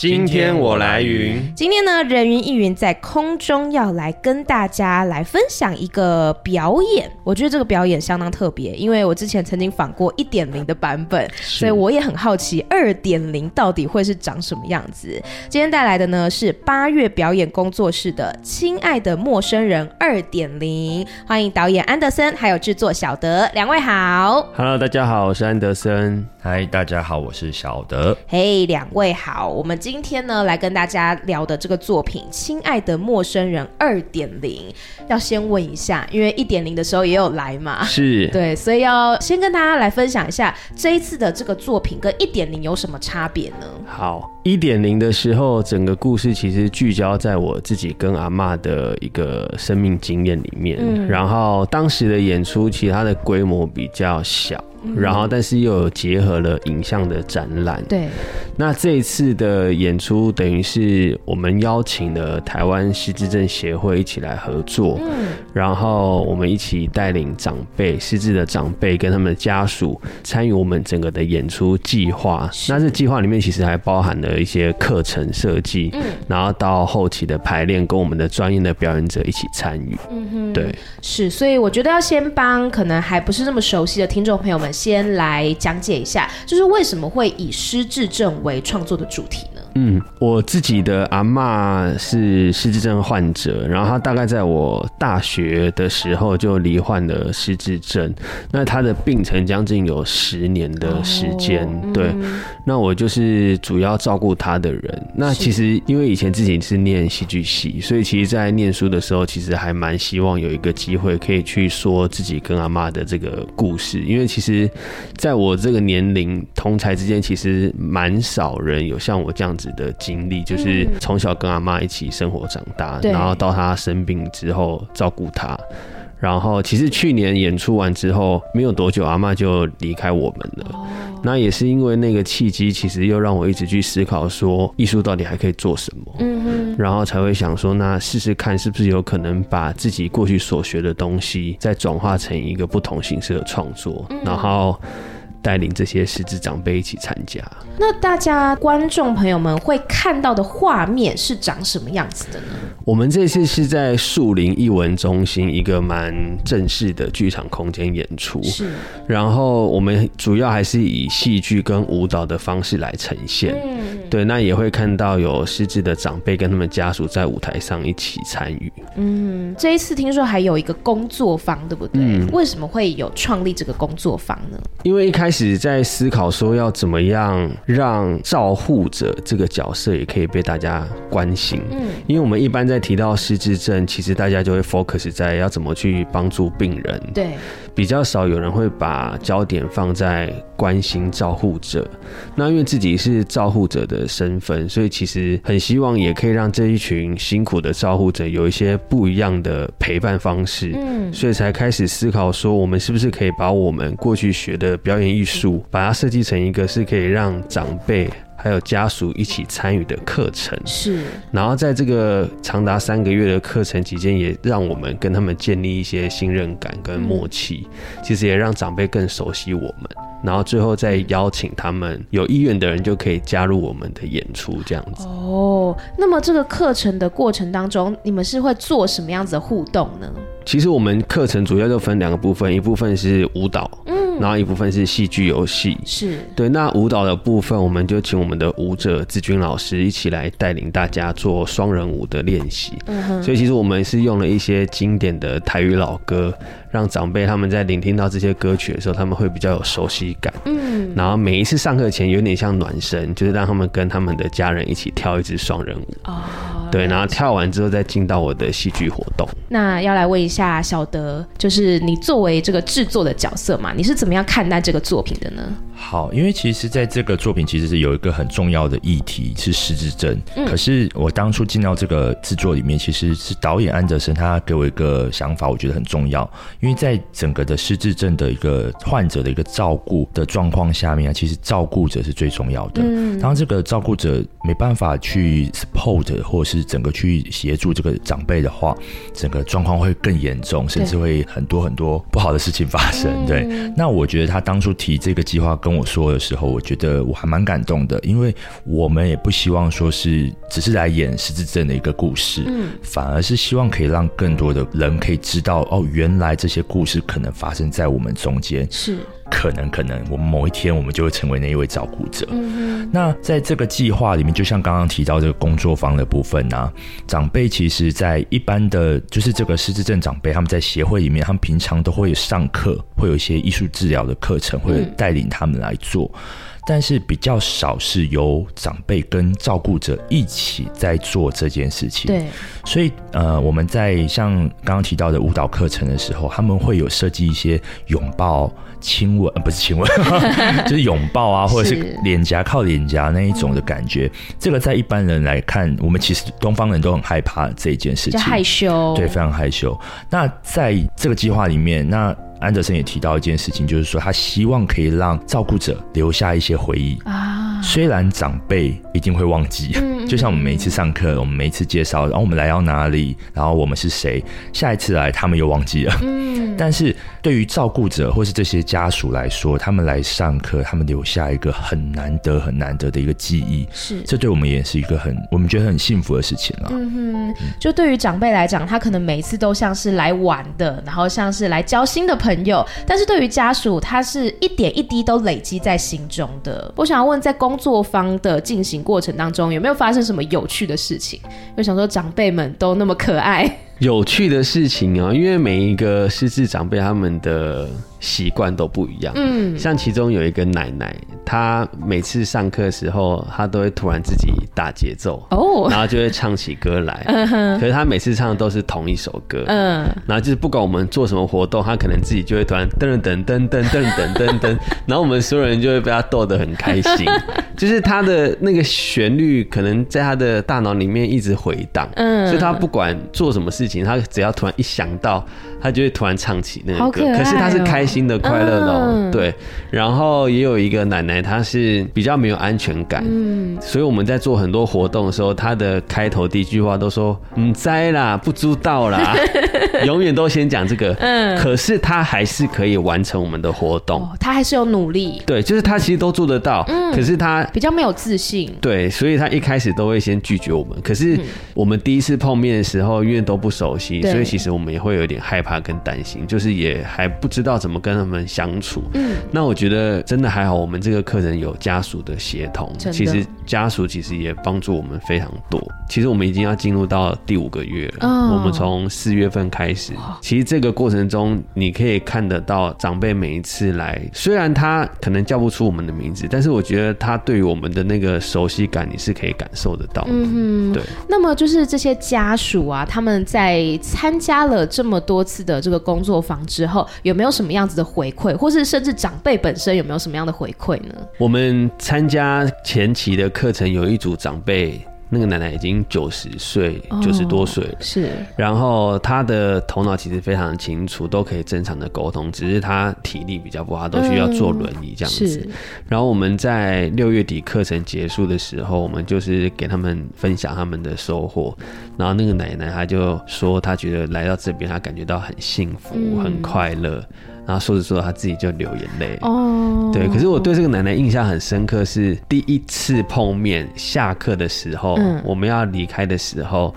今天我来云。今天呢，人云亦云在空中要来跟大家来分享一个表演。我觉得这个表演相当特别，因为我之前曾经访过一点零的版本，所以我也很好奇二点零到底会是长什么样子。今天带来的呢是八月表演工作室的《亲爱的陌生人二点零》，欢迎导演安德森还有制作小德两位好。Hello，大家好，我是安德森。嗨，大家好，我是小德。嘿，两位好，我们今天呢来跟大家聊的这个作品《亲爱的陌生人二点零》，要先问一下，因为一点零的时候也有来嘛，是 对，所以要先跟大家来分享一下这一次的这个作品跟一点零有什么差别呢？好，一点零的时候，整个故事其实聚焦在我自己跟阿嬷的一个生命经验里面，嗯，然后当时的演出，其实它的规模比较小。然后，但是又有结合了影像的展览。对，那这一次的演出等于是我们邀请了台湾失智症协会一起来合作。嗯，然后我们一起带领长辈、失智的长辈跟他们的家属参与我们整个的演出计划。那这计划里面其实还包含了一些课程设计。嗯，然后到后期的排练，跟我们的专业的表演者一起参与。嗯哼，对，是，所以我觉得要先帮可能还不是那么熟悉的听众朋友们。先来讲解一下，就是为什么会以失智症为创作的主题？嗯，我自己的阿嬷是失智症患者，然后她大概在我大学的时候就罹患了失智症，那她的病程将近有十年的时间。哦、对、嗯，那我就是主要照顾她的人。那其实因为以前自己是念戏剧系，所以其实在念书的时候，其实还蛮希望有一个机会可以去说自己跟阿妈的这个故事，因为其实在我这个年龄同才之间，其实蛮少人有像我这样子。的经历就是从小跟阿妈一起生活长大，嗯，然后到她生病之后照顾她，然后其实去年演出完之后没有多久，阿妈就离开我们了。哦。那也是因为那个契机，其实又让我一直去思考说，艺术到底还可以做什么？嗯哼，然后才会想说，那试试看是不是有可能把自己过去所学的东西，再转化成一个不同形式的创作，然后。带领这些失智长辈一起参加，那大家观众朋友们会看到的画面是长什么样子的呢？我们这次是在树林艺文中心一个蛮正式的剧场空间演出，是。然后我们主要还是以戏剧跟舞蹈的方式来呈现，嗯，对。那也会看到有失智的长辈跟他们家属在舞台上一起参与。嗯，这一次听说还有一个工作坊，对不对？嗯。为什么会有创立这个工作坊呢？因为一开始。开始在思考说要怎么样让照护者这个角色也可以被大家关心。嗯，因为我们一般在提到失智症，其实大家就会 focus 在要怎么去帮助病人。对，比较少有人会把焦点放在关心照护者。那因为自己是照护者的身份，所以其实很希望也可以让这一群辛苦的照护者有一些不一样的陪伴方式。嗯，所以才开始思考说，我们是不是可以把我们过去学的表演艺艺术把它设计成一个是可以让长辈还有家属一起参与的课程，是。然后在这个长达三个月的课程期间，也让我们跟他们建立一些信任感跟默契，其实也让长辈更熟悉我们。然后最后再邀请他们有意愿的人就可以加入我们的演出，这样子。哦，那么这个课程的过程当中，你们是会做什么样子的互动呢？其实我们课程主要就分两个部分，一部分是舞蹈，嗯。然后一部分是戏剧游戏，是对。那舞蹈的部分，我们就请我们的舞者志军老师一起来带领大家做双人舞的练习。嗯哼。所以其实我们是用了一些经典的台语老歌，让长辈他们在聆听到这些歌曲的时候，他们会比较有熟悉感。嗯。然后每一次上课前有点像暖身，就是让他们跟他们的家人一起跳一支双人舞。哦。对，然后跳完之后再进到我的戏剧活动。那要来问一下小德，就是你作为这个制作的角色嘛，你是怎么样看待这个作品的呢？好，因为其实在这个作品其实是有一个很重要的议题是失智症，嗯，可是我当初进到这个制作里面，其实是导演安德森他给我一个想法，我觉得很重要，因为在整个的失智症的一个患者的一个照顾的状况下面啊，其实照顾者是最重要的。嗯，当这个照顾者没办法去 support 或是整个去协助这个长辈的话，整个状况会更严重，甚至会很多很多不好的事情发生。对，对，那我觉得他当初提这个计划跟我说的时候，我觉得我还蛮感动的，因为我们也不希望说是只是来演失智症的一个故事，嗯，反而是希望可以让更多的人可以知道，哦，原来这些故事可能发生在我们中间，是。可能可能，我们某一天我们就会成为那一位照顾者。嗯，那在这个计划里面，就像刚刚提到这个工作坊的部分呢，啊，长辈其实，在一般的就是这个失智症长辈，他们在协会里面，他们平常都会上课，会有一些艺术治疗的课程，会带领他们来做。嗯但是比较少是由长辈跟照顾者一起在做这件事情。对，所以呃，我们在像刚刚提到的舞蹈课程的时候，他们会有设计一些拥抱、亲吻，呃，不是亲吻，就是拥抱啊，或者是脸颊靠脸颊那一种的感觉。这个在一般人来看，我们其实东方人都很害怕这一件事情，害羞，对，非常害羞。那在这个计划里面，那。安德森也提到一件事情，就是说他希望可以让照顾者留下一些回忆啊。虽然长辈一定会忘记，就像我们每一次上课，我们每一次介绍，然后我们来到哪里，然后我们是谁，下一次来他们又忘记了。嗯，但是对于照顾者或是这些家属来说，他们来上课，他们留下一个很难得、很难得的一个记忆，是这对我们也是一个很我们觉得很幸福的事情了。嗯哼，就对于长辈来讲，他可能每一次都像是来玩的，然后像是来交新的朋友。但是对于家属，他是一点一滴都累积在心中的。我想要问，在工作方的进行过程当中，有没有发生什么有趣的事情？我想说，长辈们都那么可爱。有趣的事情啊，因为每一个失智长辈他们的习惯都不一样。嗯，像其中有一个奶奶，她每次上课的时候，她都会突然自己打节奏哦，然后就会唱起歌来。可是她每次唱的都是同一首歌。嗯，然后就是不管我们做什么活动，她可能自己就会突然噔噔噔噔噔噔噔噔，然后我们所有人就会被她逗得很开心。就是她的那个旋律可能在她的大脑里面一直回荡。嗯，所以她不管做什么事情。她只要突然一想到，他就会突然唱起那个歌。可，可是他是开心的、快乐的、喔，嗯、对。然后也有一个奶奶，她是比较没有安全感，嗯，所以我们在做很多活动的时候，她的开头第一句话都说“唔知啦，不知道啦”，永远都先讲这个。嗯，可是他还是可以完成我们的活动，他、哦、还是有努力。对，就是他其实都做得到，嗯，可是他比较没有自信。对，所以他一开始都会先拒绝我们。可是我们第一次碰面的时候，因为都不熟。熟悉，所以其实我们也会有点害怕跟担心，就是也还不知道怎么跟他们相处。嗯，那我觉得真的还好，我们这个课程有家属的协同，其实家属其实也帮助我们非常多。其实我们已经要进入到第五个月了，我们从四月份开始，其实这个过程中你可以看得到长辈每一次来，虽然他可能叫不出我们的名字，但是我觉得他对于我们的那个熟悉感，你是可以感受得到的。嗯，对。那么就是这些家属啊，他们在在参加了这么多次的这个工作坊之后，有没有什么样子的回馈，或是甚至长辈本身有没有什么样的回馈呢？我们参加前期的课程，有一组长辈。那个奶奶已经九十岁，九十多岁了。是。然后她的头脑其实非常清楚，都可以正常的沟通，只是她体力比较不好，都需要坐轮椅这样子。是。然后我们在六月底课程结束的时候，我们就是给他们分享他们的收获。然后那个奶奶她就说，她觉得来到这边，她感觉到很幸福，很快乐。然后说着说着，他自己就流眼泪。哦，对。可是我对这个奶奶印象很深刻，是第一次碰面，下课的时候，嗯、我们要离开的时候，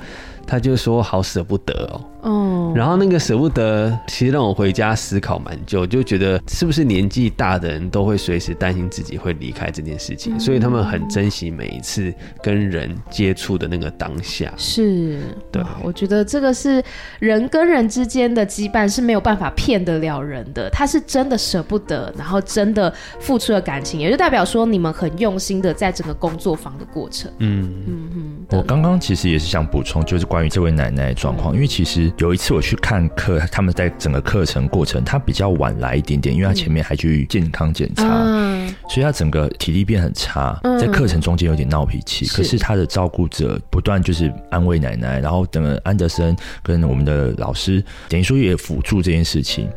他就说好舍不得哦。哦，然后那个舍不得，其实让我回家思考蛮久，就觉得是不是年纪大的人都会随时担心自己会离开这件事情，所以他们很珍惜每一次跟人接触的那个当下。是，对，我觉得这个是人跟人之间的羁绊是没有办法骗得了人的，他是真的舍不得，然后真的付出了感情，也就代表说你们很用心的在整个工作坊的过程。嗯嗯嗯。我刚刚其实也是想补充，就是关于这位奶奶的状况，因为其实。有一次次我去看课，他们在整个课程过程，他比较晚来一点点，因为他前面还去健康检查，嗯、所以他整个体力变很差，在课程中间有点闹脾气。嗯、可是他的照顾者不断就是安慰奶奶，然后等安德森跟我们的老师，等于说也辅助这件事情。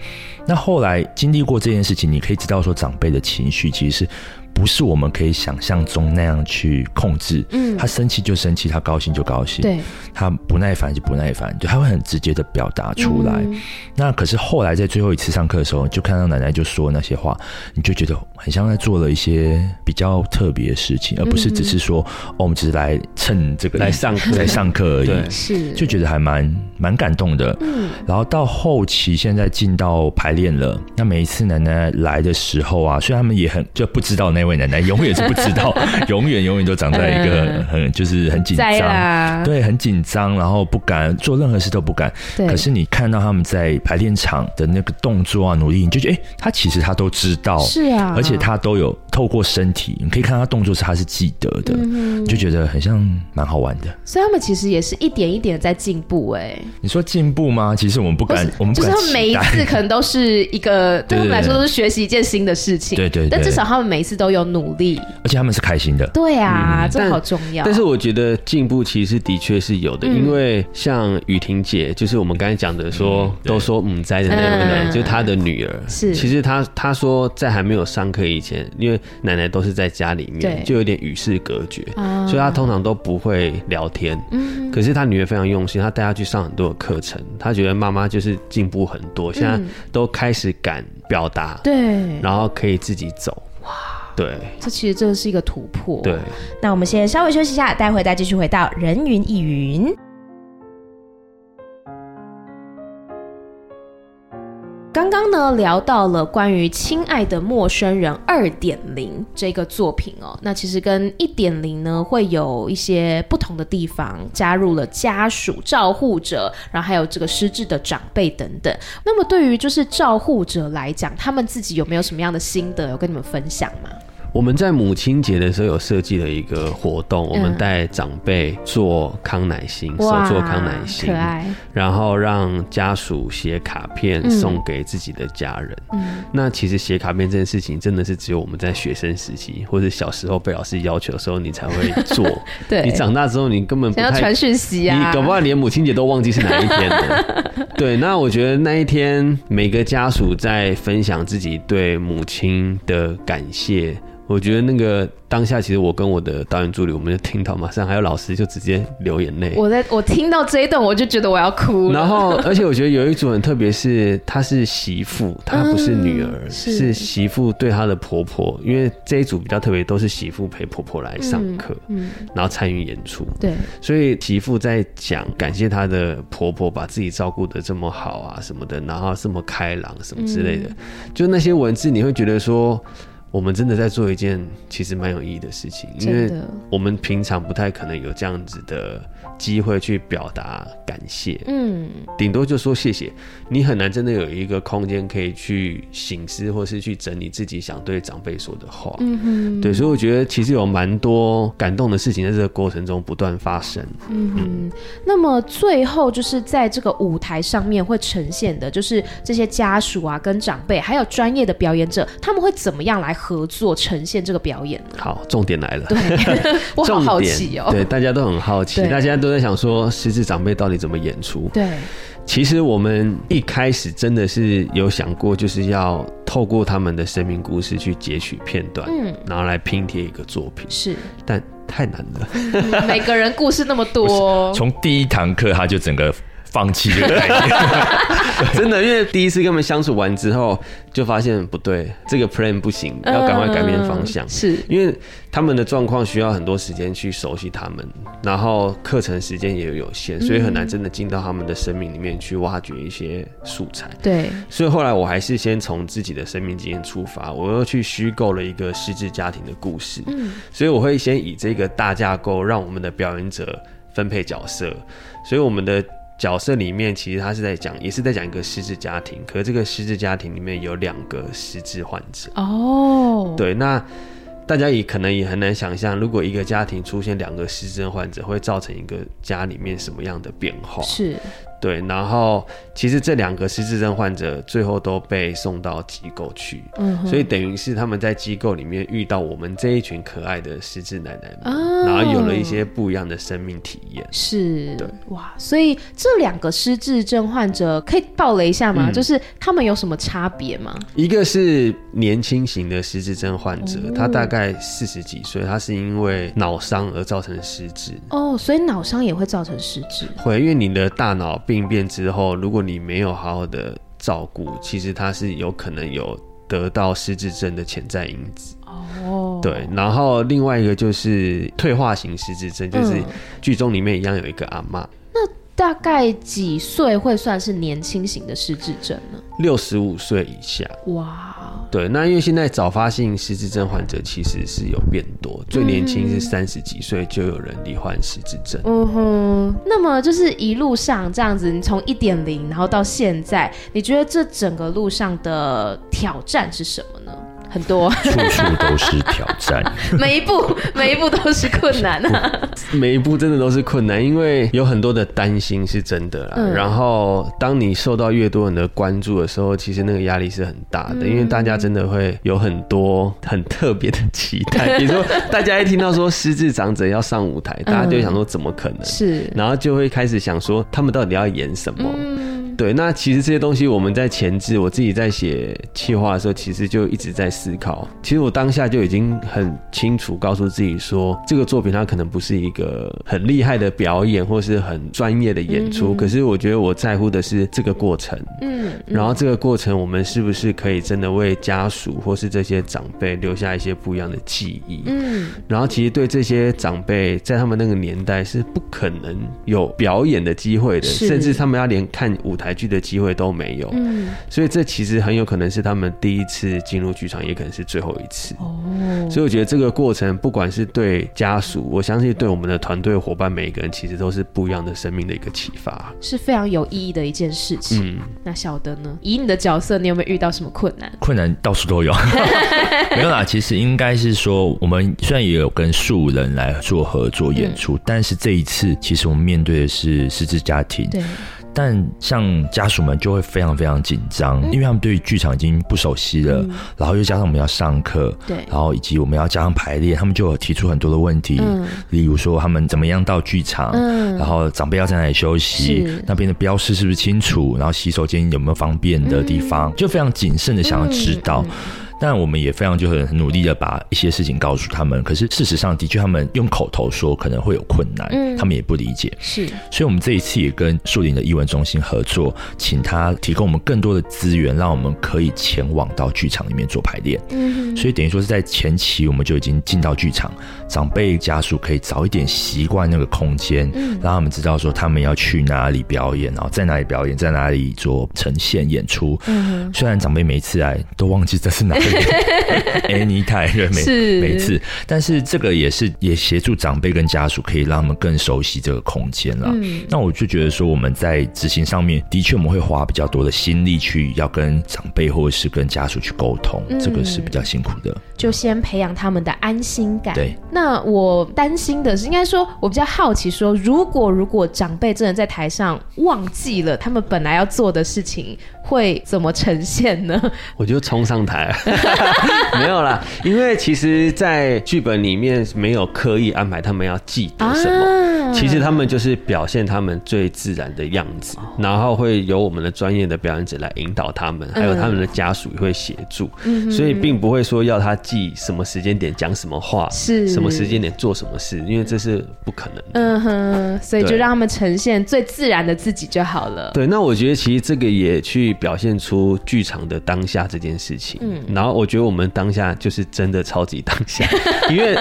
那后来经历过这件事情，你可以知道说长辈的情绪其实是。不是我们可以想象中那样去控制。嗯，他生气就生气，他高兴就高兴。对，他不耐烦就不耐烦，就他会很直接的表达出来。嗯、那可是后来在最后一次上课的时候，就看到奶奶就说那些话，你就觉得很像在做了一些比较特别的事情，而不是只是说、嗯、哦，我们只是来蹭这个来上课来上课而已。对，是就觉得还蛮蛮感动的。嗯，然后到后期现在进到排练了，那每一次奶奶来的时候啊，虽然他们也很就不知道那。位奶奶永远是不知道，永远永远都长在一个很就是很紧张，对，很紧张，然后不敢做任何事都不敢。对，可是你看到他们在排练场的那个动作啊，努力，你就觉得哎，他其实他都知道，是啊，而且他都有透过身体，你可以看他动作是他是记得的，你就觉得很像蛮好玩的。所以他们其实也是一点一点在进步。哎，你说进步吗？其实我们不敢，我们就是他们每一次可能都是一个对他们来说都是学习一件新的事情。对对，但至少他们每一次都有。有努力，而且他们是开心的。对啊，嗯、这好重要。但是我觉得进步其实的确是有的，嗯、因为像雨婷姐，就是我们刚才讲的说，嗯、都说母灾的那个奶奶、就是她的女儿。是，其实她她说在还没有上课以前，因为奶奶都是在家里面，就有点与世隔绝，嗯、所以她通常都不会聊天。嗯，可是她女儿非常用心，她带她去上很多的课程，她觉得妈妈就是进步很多，现在都开始敢表达，对，然后可以自己走。对，这其实这是一个突破。对，那我们先稍微休息一下，待会再继续回到人云亦云。刚刚呢聊到了关于《亲爱的陌生人》二点零这个作品哦，那其实跟一点零呢会有一些不同的地方，加入了家属、照护者，然后还有这个失智的长辈等等。那么对于就是照护者来讲，他们自己有没有什么样的心得有跟你们分享吗？我们在母亲节的时候有设计了一个活动，我们带长辈做康乃馨，手做康乃馨，然后让家属写卡片送给自己的家人。那其实写卡片这件事情，真的是只有我们在学生时期或者小时候被老师要求的时候，你才会做。对，你长大之后，你根本不太传讯息啊，你搞不好连母亲节都忘记是哪一天的。对，那我觉得那一天每个家属在分享自己对母亲的感谢。我觉得那个。当下其实我跟我的导演助理，我们就听到，马上还有老师就直接流眼泪。我在我听到这一段，我就觉得我要哭了。然后，而且我觉得有一组很特别，是她是媳妇，她不是女儿，嗯、是，是媳妇对她的婆婆。因为这一组比较特别，都是媳妇陪婆婆来上课，嗯，嗯然后参与演出。对，所以媳妇在讲感谢她的婆婆把自己照顾的这么好啊什么的，然后这么开朗什么之类的，嗯、就那些文字你会觉得说。我们真的在做一件其实蛮有意义的事情，因为我们平常不太可能有这样子的机会去表达感谢，嗯，顶多就说谢谢。你很难真的有一个空间可以去醒思，或是去整理自己想对长辈说的话，嗯哼，对，所以我觉得其实有蛮多感动的事情在这个过程中不断发生，嗯哼。嗯，那么最后就是在这个舞台上面会呈现的，就是这些家属啊，跟长辈，还有专业的表演者，他们会怎么样来合作呈现这个表演呢？好，重点来了，对，我好好奇哦，对，大家都很好奇，大家都。都在想说，狮子长辈到底怎么演出？对，其实我们一开始真的是有想过，就是要透过他们的生命故事去截取片段，嗯，然后来拼贴一个作品。是，但太难了，嗯，每个人故事那么多，从第一堂课他就整个。放弃这个 概念，真的，因为第一次跟他们相处完之后，就发现不对，这个 plan 不行，要赶快改变方向。嗯、是因为他们的状况需要很多时间去熟悉他们，然后课程时间也有限，所以很难真的进到他们的生命里面去挖掘一些素材。对，所以后来我还是先从自己的生命经验出发，我又去虚构了一个失智家庭的故事。嗯，所以我会先以这个大架构，让我们的表演者分配角色，所以我们的。角色里面其实他是在讲，也是在讲一个失智家庭。可是这个失智家庭里面有两个失智患者。哦，对，那大家也可能也很难想象，如果一个家庭出现两个失智患者，会造成一个家里面什么样的变化？是。对，然后其实这两个失智症患者最后都被送到机构去，嗯，所以等于是他们在机构里面遇到我们这一群可爱的失智奶奶们，哦、然后有了一些不一样的生命体验。是，对，哇，所以这两个失智症患者可以爆雷一下吗？嗯、就是他们有什么差别吗？一个是年轻型的失智症患者，哦、他大概四十几岁，他是因为脑伤而造成失智。哦，所以脑伤也会造成失智？会，因为你的大脑病变之后，如果你没有好好的照顾，其实它是有可能有得到失智症的潜在因子。哦，对，然后另外一个就是退化型失智症，就是剧中里面一样有一个阿妈。那大概几岁会算是年轻型的失智症呢？六十五岁以下。哇。对，那因为现在早发性失智症患者其实是有变多，最年轻是三十几岁就有人罹患失智症。嗯哼，那么就是一路上这样子，你从一点零然后到现在，你觉得这整个路上的挑战是什么呢？很多，处处都是挑战，每一步每一步都是困难啊，每一步真的都是困难，因为有很多的担心是真的啦。嗯、然后，当你受到越多人的关注的时候，其实那个压力是很大的，嗯、因为大家真的会有很多很特别的期待。比如说，大家一听到说失智长者要上舞台，大家就想说怎么可能？是，然后就会开始想说他们到底要演什么？嗯对，那其实这些东西我们在前置，我自己在写企划的时候，其实就一直在思考。其实我当下就已经很清楚告诉自己说，这个作品它可能不是一个很厉害的表演，或是很专业的演出。嗯、可是我觉得我在乎的是这个过程。嗯。嗯，然后这个过程，我们是不是可以真的为家属或是这些长辈留下一些不一样的记忆？嗯。然后其实对这些长辈，在他们那个年代是不可能有表演的机会的，甚至他们要连看舞台。台剧的机会都没有，嗯，所以这其实很有可能是他们第一次进入剧场，也可能是最后一次。哦，所以我觉得这个过程，不管是对家属，我相信对我们的团队伙伴每一个人，其实都是不一样的生命的一个启发，是非常有意义的一件事情。嗯，那小德呢？以你的角色，你有没有遇到什么困难？困难到处都有，没有啦。其实应该是说，我们虽然也有跟素人来做合作演出，嗯，但是这一次，其实我们面对的是失智家庭。对。但像家属们就会非常非常紧张，嗯、因为他们对于剧场已经不熟悉了，嗯、然后又加上我们要上课，对，然后以及我们要加上排练，他们就有提出很多的问题，嗯、例如说他们怎么样到剧场，嗯、然后长辈要在哪里休息，那边的标识是不是清楚，然后洗手间有没有方便的地方，嗯、就非常谨慎的想要知道。但我们也非常就很很努力的把一些事情告诉他们，可是事实上的确他们用口头说可能会有困难，嗯，他们也不理解，是，所以我们这一次也跟树林的艺文中心合作，请他提供我们更多的资源，让我们可以前往到剧场里面做排练，嗯，所以等于说是在前期我们就已经进到剧场，长辈家属可以早一点习惯那个空间，嗯，让他们知道说他们要去哪里表演，然后在哪里表演，在哪里做呈现演出，嗯，虽然长辈每一次来都忘记这是哪里。Anytime，每是每次，但是这个也是也协助长辈跟家属，可以让他们更熟悉这个空间了。嗯，那我就觉得说，我们在执行上面的确我们会花比较多的心力去要跟长辈或者是跟家属去沟通，嗯、这个是比较辛苦的。就先培养他们的安心感。对，那我担心的是，应该说我比较好奇说，如果如果长辈真的在台上忘记了他们本来要做的事情。会怎么呈现呢？我就冲上台，没有啦，因为其实，在剧本里面没有刻意安排他们要记得什么，啊、其实他们就是表现他们最自然的样子，然后会由我们的专业的表演者来引导他们，还有他们的家属也会协助，嗯、所以并不会说要他记什么时间点讲什么话，是什么时间点做什么事，因为这是不可能的。嗯哼，所以就让他们呈现最自然的自己就好了。对，那我觉得其实这个也去。表现出剧场的当下这件事情，嗯，然后我觉得我们当下就是真的超级当下，因为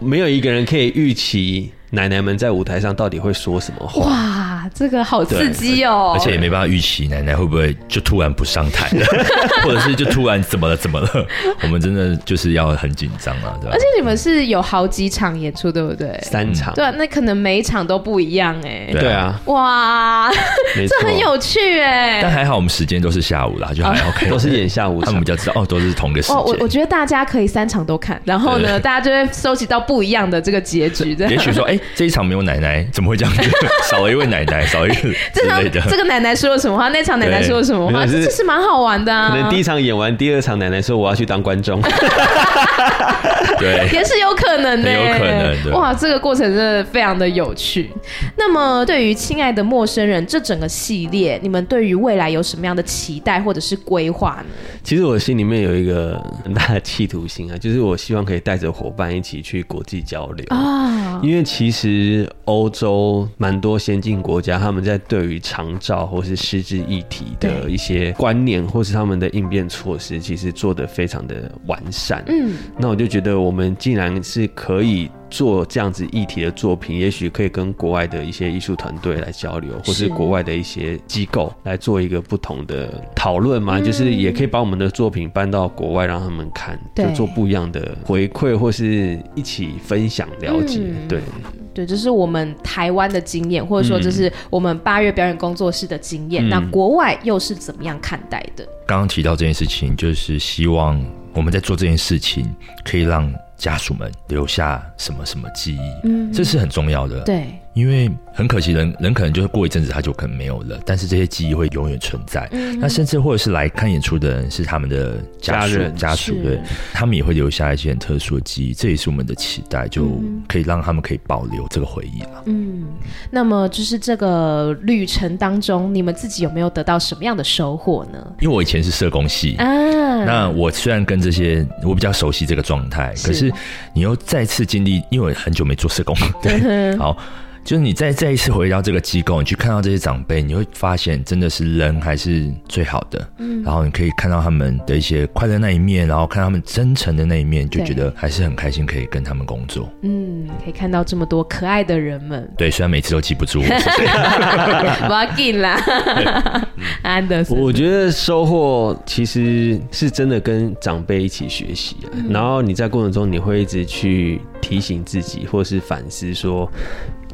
没有一个人可以预期。奶奶们在舞台上到底会说什么话？哇，这个好刺激哦！而且也没办法预期奶奶会不会就突然不上台了，或者是就突然怎么了怎么了？我们真的就是要很紧张啊，对吧？而且你们是有好几场演出，对不对？三场。对啊，那可能每一场都不一样哎。对啊。哇，这很有趣哎。但还好我们时间都是下午啦，就还 OK，都是演下午，他们比较知道哦，都是同个时间。我我觉得大家可以三场都看，然后呢，大家就会收集到不一样的这个结局。也许说，哎，这一场没有奶奶。怎么会这样子？少了一位奶奶，袋少一个之类的。这个奶奶说了什么话？那场奶奶说了什么话？这是蛮好玩的啊。可能第一场演完，第二场奶奶说我要去当观众。对，也是有可能的，有可能的。哇，这个过程真的非常的有趣。那么，对于《亲爱的陌生人》这整个系列，你们对于未来有什么样的期待或者是规划呢？其实我心里面有一个很大的企图心啊，就是我希望可以带着伙伴一起去国际交流啊。因为其实欧洲蛮多先进国家，他们在对于长照或是失智议题的一些观念，或是他们的应变措施，其实做得非常的完善。嗯，那我就觉得我们既然是可以。做这样子议题的作品，也许可以跟国外的一些艺术团队来交流，或是国外的一些机构来做一个不同的讨论嘛。就是也可以把我们的作品搬到国外让他们看，就做不一样的回馈，或是一起分享了解。对对，这是我们台湾的经验，或者说这是我们八月表演工作室的经验。那国外又是怎么样看待的？刚刚提到这件事情，就是希望我们在做这件事情，可以让。家属们留下什么什么记忆，嗯，这是很重要的。对。因为很可惜人，人人可能就是过一阵子他就可能没有了，但是这些记忆会永远存在。嗯、那甚至或者是来看演出的人是他们的家属，家人家属，对，他们也会留下一些很特殊的记忆，这也是我们的期待，就可以让他们可以保留这个回忆了。嗯，那么就是这个旅程当中，你们自己有没有得到什么样的收获呢？因为我以前是社工系啊，那我虽然跟这些我比较熟悉这个状态，是可是你又再次经历，因为我很久没做社工，对，好。就是你再再一次回到这个机构，你去看到这些长辈，你会发现真的是人还是最好的。嗯，然后你可以看到他们的一些快乐那一面，然后看他们真诚的那一面，就觉得还是很开心可以跟他们工作。嗯，可以看到这么多可爱的人们。对，虽然每次都记不住。不要紧啦，安德森。我觉得收获其实是真的跟长辈一起学习，嗯，然后你在过程中你会一直去提醒自己，或是反思说。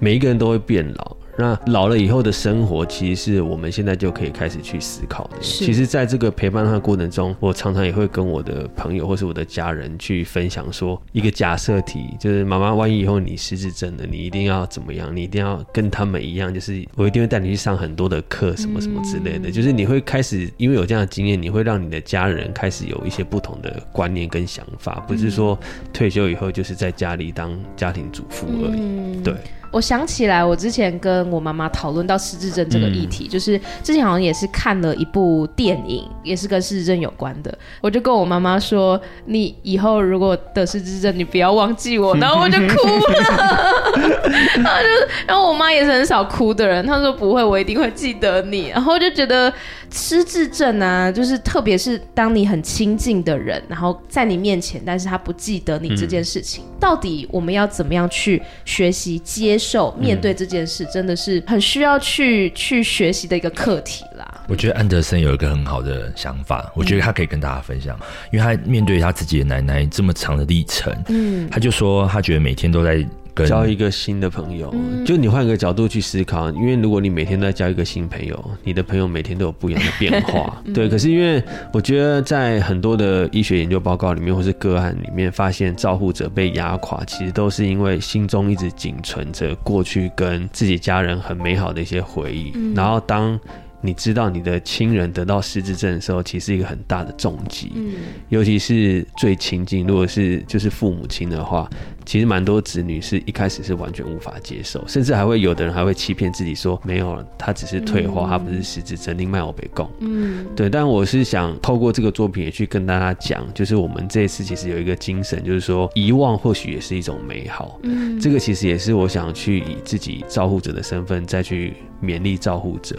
每一个人都会变老，那老了以后的生活，其实是我们现在就可以开始去思考的。其实，在这个陪伴他的过程中，我常常也会跟我的朋友或是我的家人去分享说，一个假设题，就是妈妈，万一以后你失智症了，你一定要怎么样？你一定要跟他们一样，就是我一定会带你去上很多的课，什么什么之类的。嗯、就是你会开始，因为有这样的经验，你会让你的家人开始有一些不同的观念跟想法，不是说退休以后就是在家里当家庭主妇而已。嗯、对。我想起来，我之前跟我妈妈讨论到失智症这个议题，嗯、就是之前好像也是看了一部电影，也是跟失智症有关的。我就跟我妈妈说：“你以后如果得失智症，你不要忘记我。”然后我就哭了。然后就，然后我妈也是很少哭的人，她说：“不会，我一定会记得你。”然后就觉得失智症啊，就是特别是当你很亲近的人，然后在你面前，但是他不记得你这件事情，嗯、到底我们要怎么样去学习接受面对这件事，真的是很需要去去学习的一个课题啦。我觉得安德森有一个很好的想法，我觉得他可以跟大家分享，嗯、因为他面对他自己的奶奶这么长的历程，嗯，他就说他觉得每天都在。交一个新的朋友，就你换个角度去思考，因为如果你每天都在交一个新朋友，你的朋友每天都有不一样的变化，对。可是因为我觉得在很多的医学研究报告里面，或是个案里面，发现照护者被压垮，其实都是因为心中一直仅存着过去跟自己家人很美好的一些回忆，然后当。你知道你的亲人得到失智症的时候，其实是一个很大的重击。嗯，尤其是最亲近，如果是就是父母亲的话，其实蛮多子女是一开始是完全无法接受，甚至还会有的人还会欺骗自己说没有，他只是退化，嗯、他不是失智症，另外我被供。嗯，对。但我是想透过这个作品也去跟大家讲，就是我们这一次其实有一个精神，就是说遗忘或许也是一种美好。嗯，这个其实也是我想去以自己照护者的身份再去勉励照护者。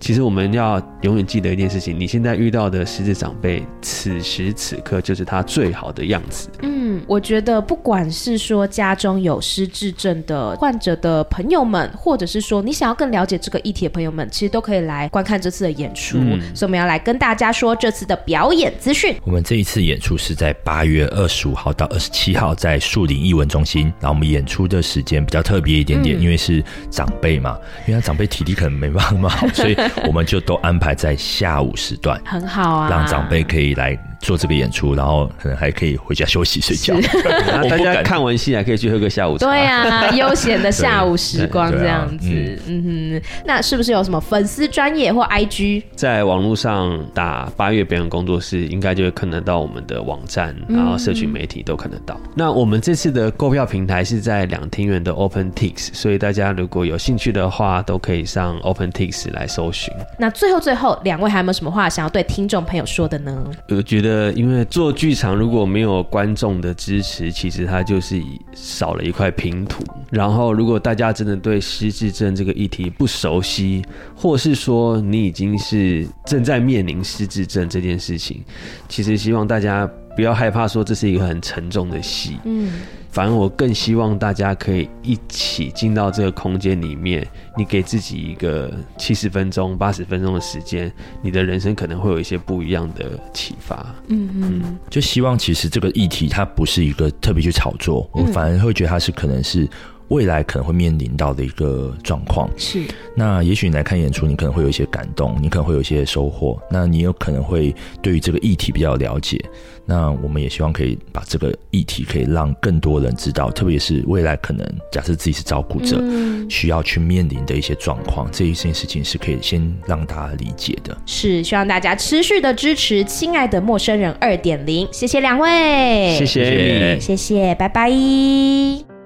其实我们要永远记得一件事情：你现在遇到的失智长辈，此时此刻就是他最好的样子。嗯，我觉得不管是说家中有失智症的患者的朋友们，或者是说你想要更了解这个议题的朋友们，其实都可以来观看这次的演出。嗯，所以我们要来跟大家说这次的表演资讯。我们这一次演出是在八月二十五号到二十七号，在树林艺文中心。然后我们演出的时间比较特别一点点，嗯，因为是长辈嘛，因为他长辈体力可能没办法好，所以。我们就都安排在下午时段，很好啊，让长辈可以来做这个演出，然后可能还可以回家休息睡觉。大家看完戏还可以去喝个下午茶。对啊，悠闲的下午时光 这样子。啊、嗯哼，那是不是有什么粉丝专业或 IG？在网络上打八月表演工作室，应该就会看得到我们的网站，然后社群媒体都看得到。嗯、那我们这次的购票平台是在两厅院的 OpenTix，所以大家如果有兴趣的话，都可以上 OpenTix 来搜寻。那最后最后，两位还有没有什么话想要对听众朋友说的呢？我觉得，因为做剧场如果没有观众的支持，其实它就是少了一块拼图。然后，如果大家真的对失智症这个议题不熟悉，或是说你已经是正在面临失智症这件事情，其实希望大家不要害怕，说这是一个很沉重的戏。嗯。反而我更希望大家可以一起进到这个空间里面，你给自己一个七十分钟、八十分钟的时间，你的人生可能会有一些不一样的启发。嗯嗯，就希望其实这个议题它不是一个特别去炒作，我反而会觉得它是可能是。未来可能会面临到的一个状况是，那也许你来看演出，你可能会有一些感动，你可能会有一些收获，那你有可能会对于这个议题比较了解。那我们也希望可以把这个议题可以让更多人知道，特别是未来可能假设自己是照顾者，嗯、需要去面临的一些状况，这一件事情是可以先让大家理解的。是，希望大家持续的支持《亲爱的陌生人》二点零，谢谢两位，谢谢，谢谢，拜拜。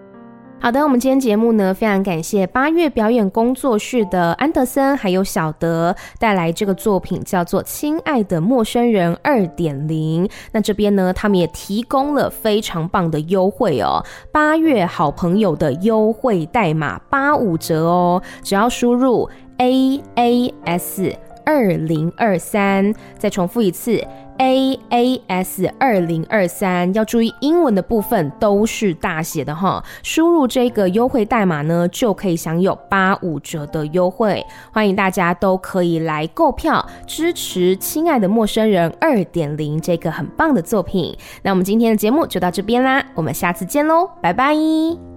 好的，我们今天节目呢，非常感谢八月表演工作室的安德森还有小德带来这个作品，叫做《亲爱的陌生人二点零》。那这边呢，他们也提供了非常棒的优惠哦，八月好朋友的优惠代码八五折哦，只要输入 A A S 二零二三，再重复一次。A A S 二零二三，要注意英文的部分都是大写的哈。输入这个优惠代码呢，就可以享有八五折的优惠。欢迎大家都可以来购票支持《亲爱的陌生人二点零》这个很棒的作品。那我们今天的节目就到这边啦，我们下次见喽，拜拜。